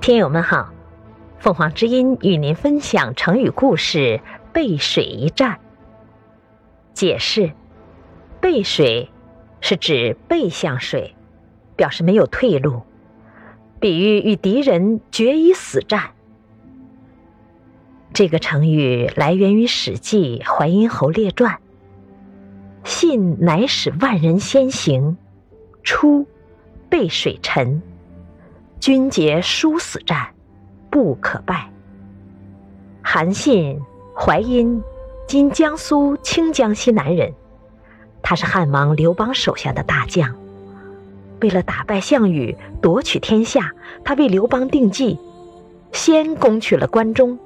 听友们好，凤凰之音与您分享成语故事“背水一战”。解释：背水是指背向水，表示没有退路，比喻与敌人决一死战。这个成语来源于《史记·淮阴侯列传》：“信乃使万人先行，出背水沉。”军节殊死战，不可败。韩信，淮阴（今江苏清江西南人），他是汉王刘邦手下的大将。为了打败项羽，夺取天下，他为刘邦定计，先攻取了关中，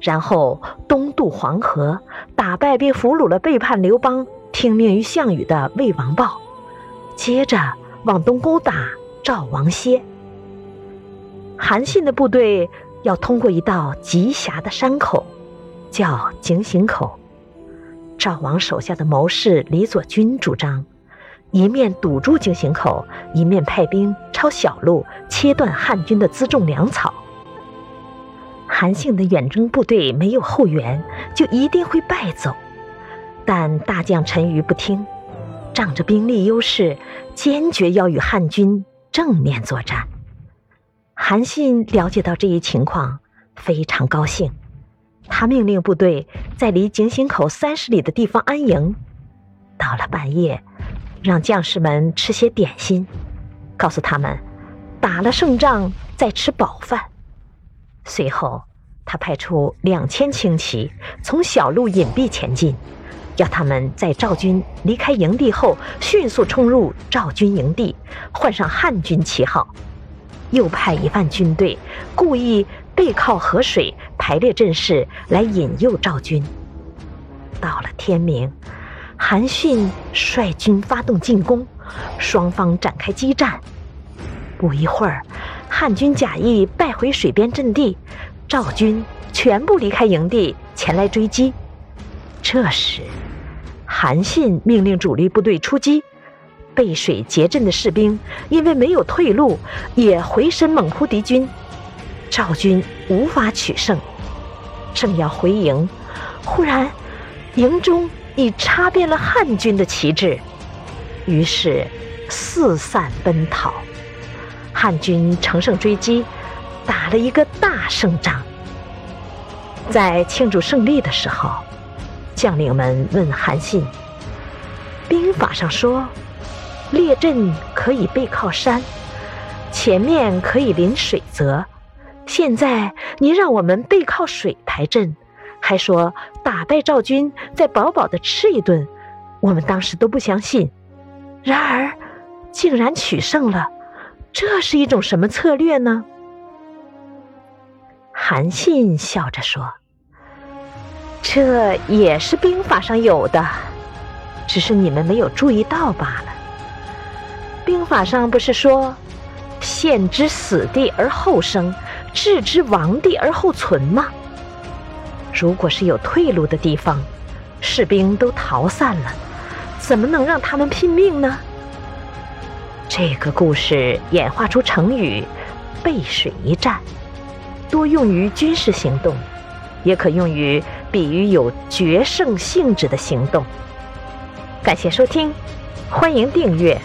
然后东渡黄河，打败并俘虏了背叛刘邦、听命于项羽的魏王豹，接着往东攻打赵王歇。韩信的部队要通过一道极狭的山口，叫井陉口。赵王手下的谋士李左军主张，一面堵住井陉口，一面派兵抄小路，切断汉军的辎重粮草。韩信的远征部队没有后援，就一定会败走。但大将陈馀不听，仗着兵力优势，坚决要与汉军正面作战。韩信了解到这一情况，非常高兴。他命令部队在离井陉口三十里的地方安营。到了半夜，让将士们吃些点心，告诉他们打了胜仗再吃饱饭。随后，他派出两千轻骑从小路隐蔽前进，要他们在赵军离开营地后迅速冲入赵军营地，换上汉军旗号。又派一万军队，故意背靠河水排列阵势来引诱赵军。到了天明，韩信率军发动进攻，双方展开激战。不一会儿，汉军假意败回水边阵地，赵军全部离开营地前来追击。这时，韩信命令主力部队出击。背水结阵的士兵因为没有退路，也回身猛扑敌军，赵军无法取胜。正要回营，忽然营中已插遍了汉军的旗帜，于是四散奔逃。汉军乘胜追击，打了一个大胜仗。在庆祝胜利的时候，将领们问韩信：“兵法上说。”列阵可以背靠山，前面可以临水泽。现在您让我们背靠水排阵，还说打败赵军再饱饱的吃一顿，我们当时都不相信。然而，竟然取胜了，这是一种什么策略呢？韩信笑着说：“这也是兵法上有的，只是你们没有注意到罢了。”兵法上不是说“陷之死地而后生，置之亡地而后存”吗？如果是有退路的地方，士兵都逃散了，怎么能让他们拼命呢？这个故事演化出成语“背水一战”，多用于军事行动，也可用于比喻有决胜性质的行动。感谢收听，欢迎订阅。